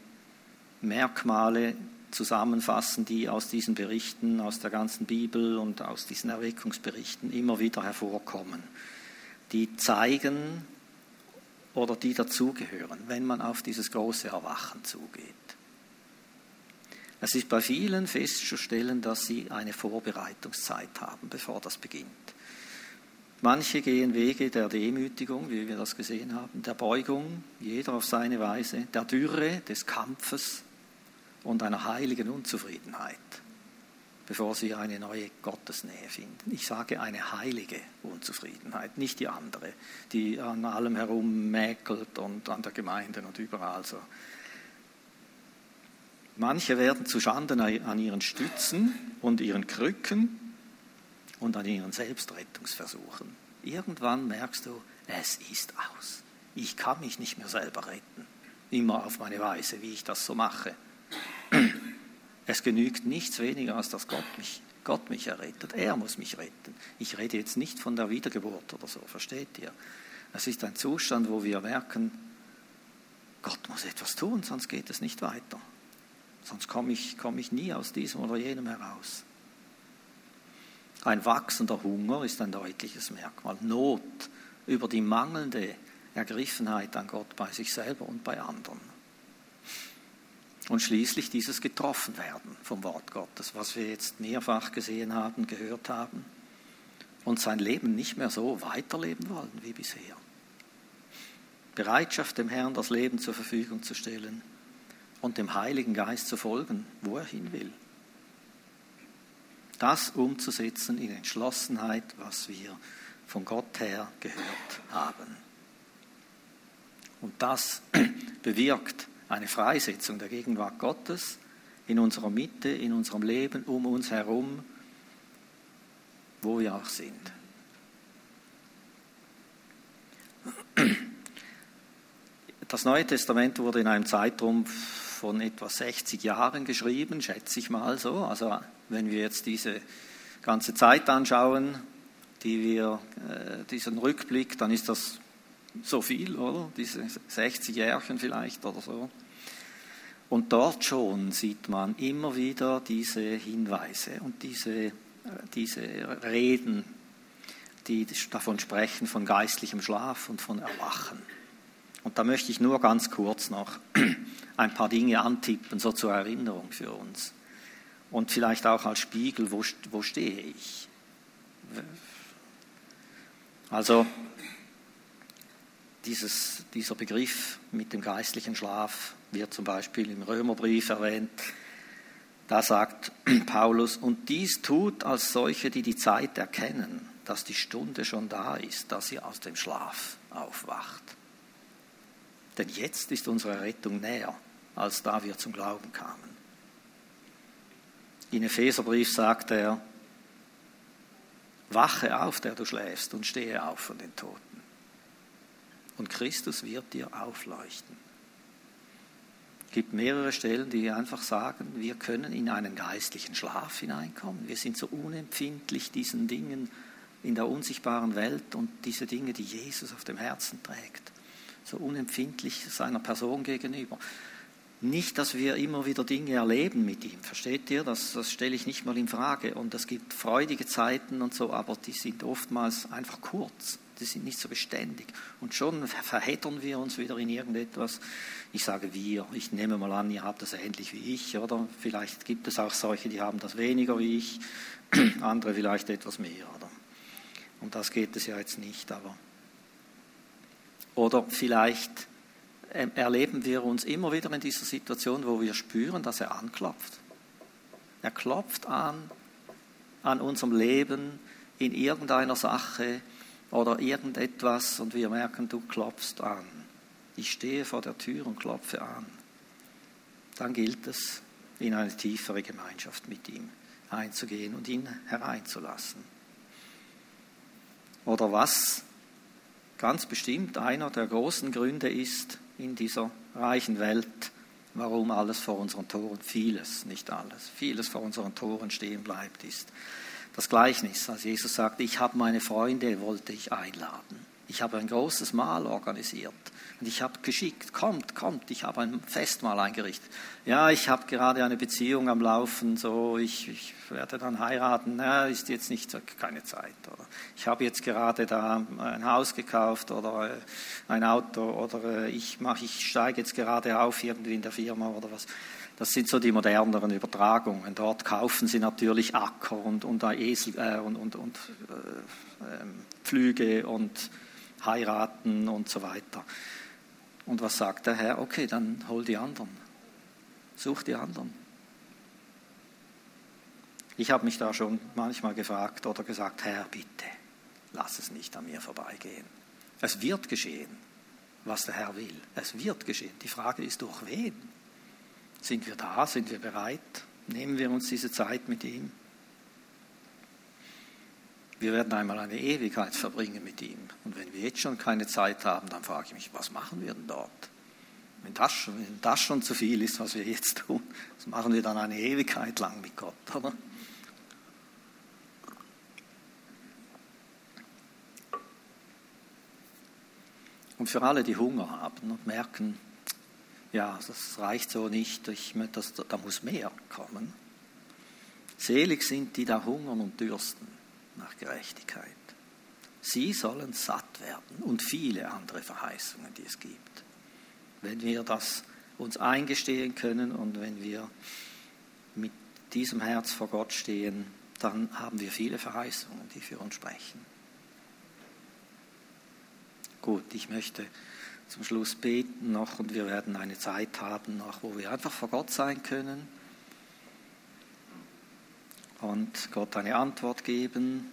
Merkmale zusammenfassen, die aus diesen Berichten, aus der ganzen Bibel und aus diesen Erweckungsberichten immer wieder hervorkommen, die zeigen oder die dazugehören, wenn man auf dieses große Erwachen zugeht. Es ist bei vielen festzustellen, dass sie eine Vorbereitungszeit haben, bevor das beginnt. Manche gehen Wege der Demütigung, wie wir das gesehen haben, der Beugung, jeder auf seine Weise, der Dürre, des Kampfes, und einer heiligen Unzufriedenheit, bevor sie eine neue Gottesnähe finden. Ich sage eine heilige Unzufriedenheit, nicht die andere, die an allem herum mäkelt und an der Gemeinde und überall so. Manche werden zu Schanden an ihren Stützen und ihren Krücken und an ihren Selbstrettungsversuchen. Irgendwann merkst du, es ist aus. Ich kann mich nicht mehr selber retten. Immer auf meine Weise, wie ich das so mache. Es genügt nichts weniger, als dass Gott mich, Gott mich errettet. Er muss mich retten. Ich rede jetzt nicht von der Wiedergeburt oder so, versteht ihr? Es ist ein Zustand, wo wir merken, Gott muss etwas tun, sonst geht es nicht weiter. Sonst komme ich, komme ich nie aus diesem oder jenem heraus. Ein wachsender Hunger ist ein deutliches Merkmal. Not über die mangelnde Ergriffenheit an Gott bei sich selber und bei anderen und schließlich dieses getroffen werden vom Wort Gottes, was wir jetzt mehrfach gesehen haben, gehört haben und sein Leben nicht mehr so weiterleben wollen wie bisher. Bereitschaft, dem Herrn das Leben zur Verfügung zu stellen und dem Heiligen Geist zu folgen, wo er hin will. Das umzusetzen in Entschlossenheit, was wir von Gott her gehört haben. Und das bewirkt eine Freisetzung der Gegenwart Gottes in unserer Mitte, in unserem Leben, um uns herum, wo wir auch sind. Das Neue Testament wurde in einem Zeitraum von etwa 60 Jahren geschrieben, schätze ich mal so. Also wenn wir jetzt diese ganze Zeit anschauen, die wir, äh, diesen Rückblick, dann ist das so viel, oder? Diese 60 Jährchen vielleicht oder so. Und dort schon sieht man immer wieder diese Hinweise und diese, äh, diese Reden, die davon sprechen, von geistlichem Schlaf und von Erwachen. Und da möchte ich nur ganz kurz noch ein paar Dinge antippen, so zur Erinnerung für uns. Und vielleicht auch als Spiegel, wo, wo stehe ich? Also dieses, dieser Begriff mit dem geistlichen Schlaf wird zum Beispiel im Römerbrief erwähnt. Da sagt Paulus, und dies tut als solche, die die Zeit erkennen, dass die Stunde schon da ist, dass ihr aus dem Schlaf aufwacht. Denn jetzt ist unsere Rettung näher, als da wir zum Glauben kamen. In Epheserbrief sagt er, wache auf, der du schläfst, und stehe auf von den Toten. Und Christus wird dir aufleuchten. Es gibt mehrere Stellen, die einfach sagen, wir können in einen geistlichen Schlaf hineinkommen. Wir sind so unempfindlich diesen Dingen in der unsichtbaren Welt und diese Dinge, die Jesus auf dem Herzen trägt. So unempfindlich seiner Person gegenüber. Nicht, dass wir immer wieder Dinge erleben mit ihm, versteht ihr? Das, das stelle ich nicht mal in Frage. Und es gibt freudige Zeiten und so, aber die sind oftmals einfach kurz. Die sind nicht so beständig. Und schon verheddern wir uns wieder in irgendetwas. Ich sage wir, ich nehme mal an, ihr habt das ähnlich wie ich, oder? Vielleicht gibt es auch solche, die haben das weniger wie ich, andere vielleicht etwas mehr, oder? Um das geht es ja jetzt nicht, aber. Oder vielleicht erleben wir uns immer wieder in dieser Situation, wo wir spüren, dass er anklopft. Er klopft an, an unserem Leben, in irgendeiner Sache oder irgendetwas und wir merken, du klopfst an. Ich stehe vor der Tür und klopfe an. Dann gilt es, in eine tiefere Gemeinschaft mit ihm einzugehen und ihn hereinzulassen. Oder was ganz bestimmt einer der großen Gründe ist, in dieser reichen Welt, warum alles vor unseren Toren, vieles, nicht alles, vieles vor unseren Toren stehen bleibt, ist das Gleichnis, als Jesus sagt, ich habe meine Freunde, wollte ich einladen. Ich habe ein großes Mahl organisiert und ich habe geschickt, kommt, kommt, ich habe ein Festmahl eingerichtet. Ja, ich habe gerade eine Beziehung am Laufen, so, ich, ich werde dann heiraten, na, ist jetzt nicht keine Zeit. Oder ich habe jetzt gerade da ein Haus gekauft oder äh, ein Auto oder äh, ich, mach, ich steige jetzt gerade auf irgendwie in der Firma oder was. Das sind so die moderneren Übertragungen. Dort kaufen sie natürlich Acker und, und, Esel, äh, und, und, und äh, ähm, Pflüge und heiraten und so weiter. Und was sagt der Herr? Okay, dann hol die anderen. Such die anderen. Ich habe mich da schon manchmal gefragt oder gesagt, Herr, bitte, lass es nicht an mir vorbeigehen. Es wird geschehen, was der Herr will. Es wird geschehen. Die Frage ist, durch wen? Sind wir da? Sind wir bereit? Nehmen wir uns diese Zeit mit ihm? Wir werden einmal eine Ewigkeit verbringen mit ihm. Und wenn wir jetzt schon keine Zeit haben, dann frage ich mich, was machen wir denn dort? Wenn das, schon, wenn das schon zu viel ist, was wir jetzt tun, was machen wir dann eine Ewigkeit lang mit Gott, oder? Und für alle, die Hunger haben und merken, ja, das reicht so nicht, ich, das, da muss mehr kommen. Selig sind die, da hungern und dürsten nach Gerechtigkeit. Sie sollen satt werden und viele andere Verheißungen, die es gibt. Wenn wir das uns eingestehen können und wenn wir mit diesem Herz vor Gott stehen, dann haben wir viele Verheißungen, die für uns sprechen. Gut, ich möchte zum Schluss beten noch und wir werden eine Zeit haben noch, wo wir einfach vor Gott sein können und Gott eine Antwort geben.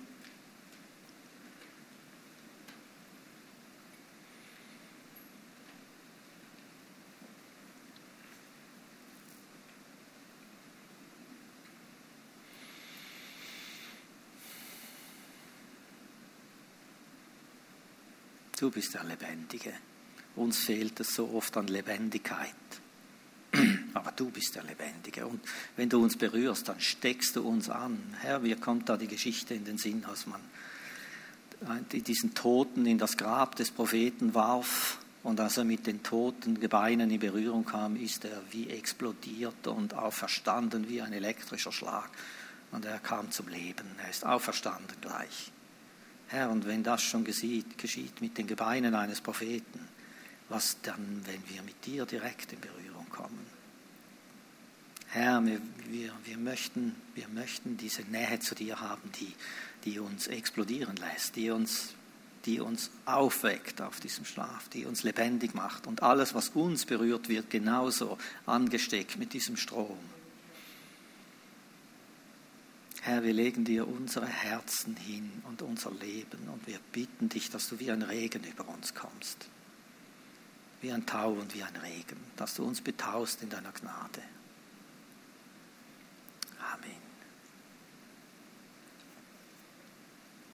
Du bist der Lebendige. Uns fehlt es so oft an Lebendigkeit. Aber du bist der Lebendige. Und wenn du uns berührst, dann steckst du uns an. Herr, mir kommt da die Geschichte in den Sinn, als man diesen Toten in das Grab des Propheten warf und als er mit den toten Gebeinen in Berührung kam, ist er wie explodiert und auferstanden wie ein elektrischer Schlag. Und er kam zum Leben. Er ist auferstanden gleich. Herr, und wenn das schon geschieht, geschieht mit den Gebeinen eines Propheten, was dann, wenn wir mit dir direkt in Berührung kommen? Herr, wir, wir, wir, möchten, wir möchten diese Nähe zu dir haben, die, die uns explodieren lässt, die uns die uns aufweckt auf diesem Schlaf, die uns lebendig macht. Und alles, was uns berührt, wird genauso angesteckt mit diesem Strom. Herr, wir legen dir unsere Herzen hin und unser Leben und wir bitten dich, dass du wie ein Regen über uns kommst. Wie ein Tau und wie ein Regen, dass du uns betaust in deiner Gnade.